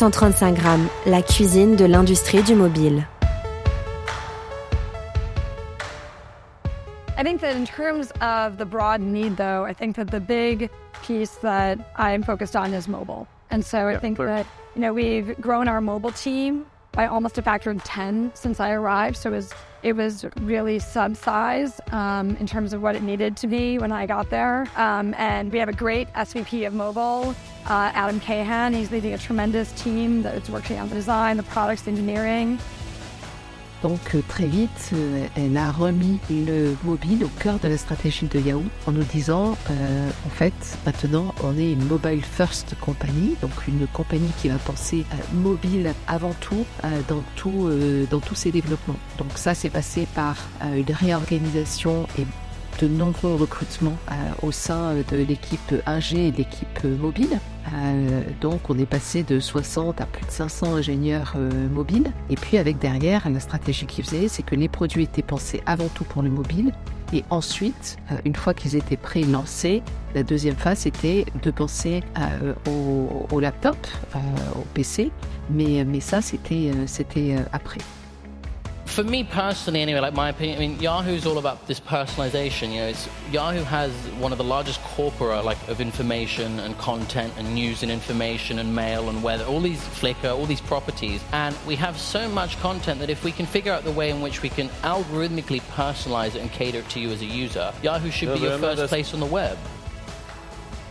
135 grammes, la cuisine de l'industrie du mobile. I think that in terms of the broad need, though, I think that the big piece that I'm focused on is mobile. And so I think clear. that, you know, we've grown our mobile team by almost a factor of 10 since I arrived. So it was, it was really sub-size um, in terms of what it needed to be when I got there. Um, and we have a great SVP of mobile, uh, Adam Cahan. He's leading a tremendous team that's working on the design, the products, the engineering. Donc euh, très vite, euh, elle a remis le mobile au cœur de la stratégie de Yahoo en nous disant, euh, en fait, maintenant on est une mobile first company, donc une compagnie qui va penser à mobile avant tout euh, dans, tout euh, dans tous ses développements. Donc ça c'est passé par euh, une réorganisation et de nombreux recrutements euh, au sein de l'équipe ingé et de l'équipe euh, mobile. Euh, donc on est passé de 60 à plus de 500 ingénieurs euh, mobiles. Et puis avec derrière, la stratégie qu'ils faisaient, c'est que les produits étaient pensés avant tout pour le mobile. Et ensuite, euh, une fois qu'ils étaient prêts lancés, la deuxième phase c'était de penser euh, au, laptop, euh, au PC. Mais, mais ça, c'était euh, euh, après. For me personally, anyway, like my opinion, I mean, Yahoo's all about this personalization. You know, it's, Yahoo has one of the largest corpora like of information and content and news and information and mail and weather, all these Flickr, all these properties, and we have so much content that if we can figure out the way in which we can algorithmically personalize it and cater it to you as a user, Yahoo should Yeah, be your uh, first place on the web.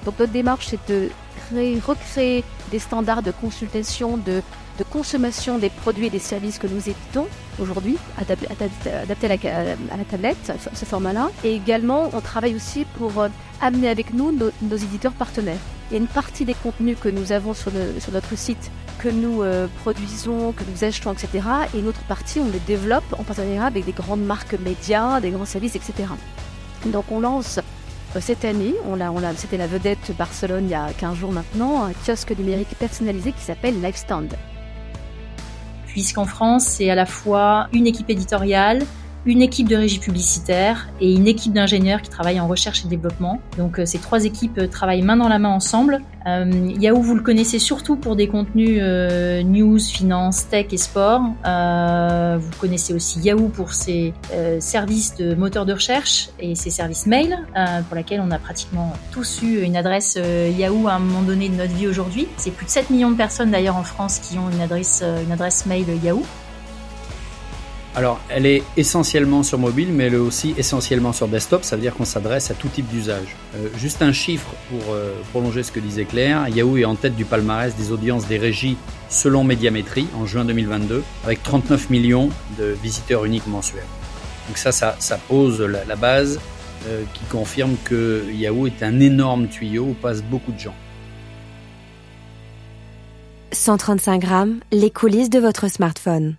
Donc notre démarche, c'est de créer, recréer des standards de consultation, de, consommation des produits et des services que nous éditons aujourd'hui, adap- adap- adaptés à la, à la tablette, ce- format-là. Et également, on travaille aussi pour euh, amener avec nous nos, éditeurs partenaires. Il y a une partie des contenus que nous avons sur, notre site que nous euh, produisons, que nous achetons, etc. Et une autre partie, on les développe en partenariat avec des grandes marques médias, des grands services, etc. Donc on lance cette année, on l'a, c'était la vedette Barcelone il y a 15 jours maintenant, un kiosque numérique personnalisé qui s'appelle Lifestand. puisqu'en France, c'est à la fois une équipe éditoriale, une équipe de régie publicitaire et une équipe d'ingénieurs qui travaillent en recherche et développement. Donc euh, ces trois équipes euh, travaillent main dans la main ensemble. Euh, Yahoo, vous le connaissez surtout pour des contenus news, finance, tech et sport. Vous connaissez aussi Yahoo pour ses services de moteur de recherche et ses services mail, pour laquelle on a pratiquement tous eu une adresse Yahoo à un moment donné de notre vie aujourd'hui. C'est plus de 7 millions de personnes d'ailleurs en France qui ont une adresse mail Yahoo. Alors, elle est essentiellement sur mobile, mais elle est aussi essentiellement sur desktop. Ça veut dire qu'on s'adresse à tout type d'usage. Euh, juste un chiffre pour euh, prolonger ce que disait Claire. Yahoo est en tête du palmarès des audiences des régies selon Médiamétrie en juin 2022, avec 39 millions de visiteurs uniques mensuels. Donc ça, ça, pose la, la base euh, qui confirme que Yahoo est un énorme tuyau où passent beaucoup de gens. 135 grammes, les coulisses de votre smartphone.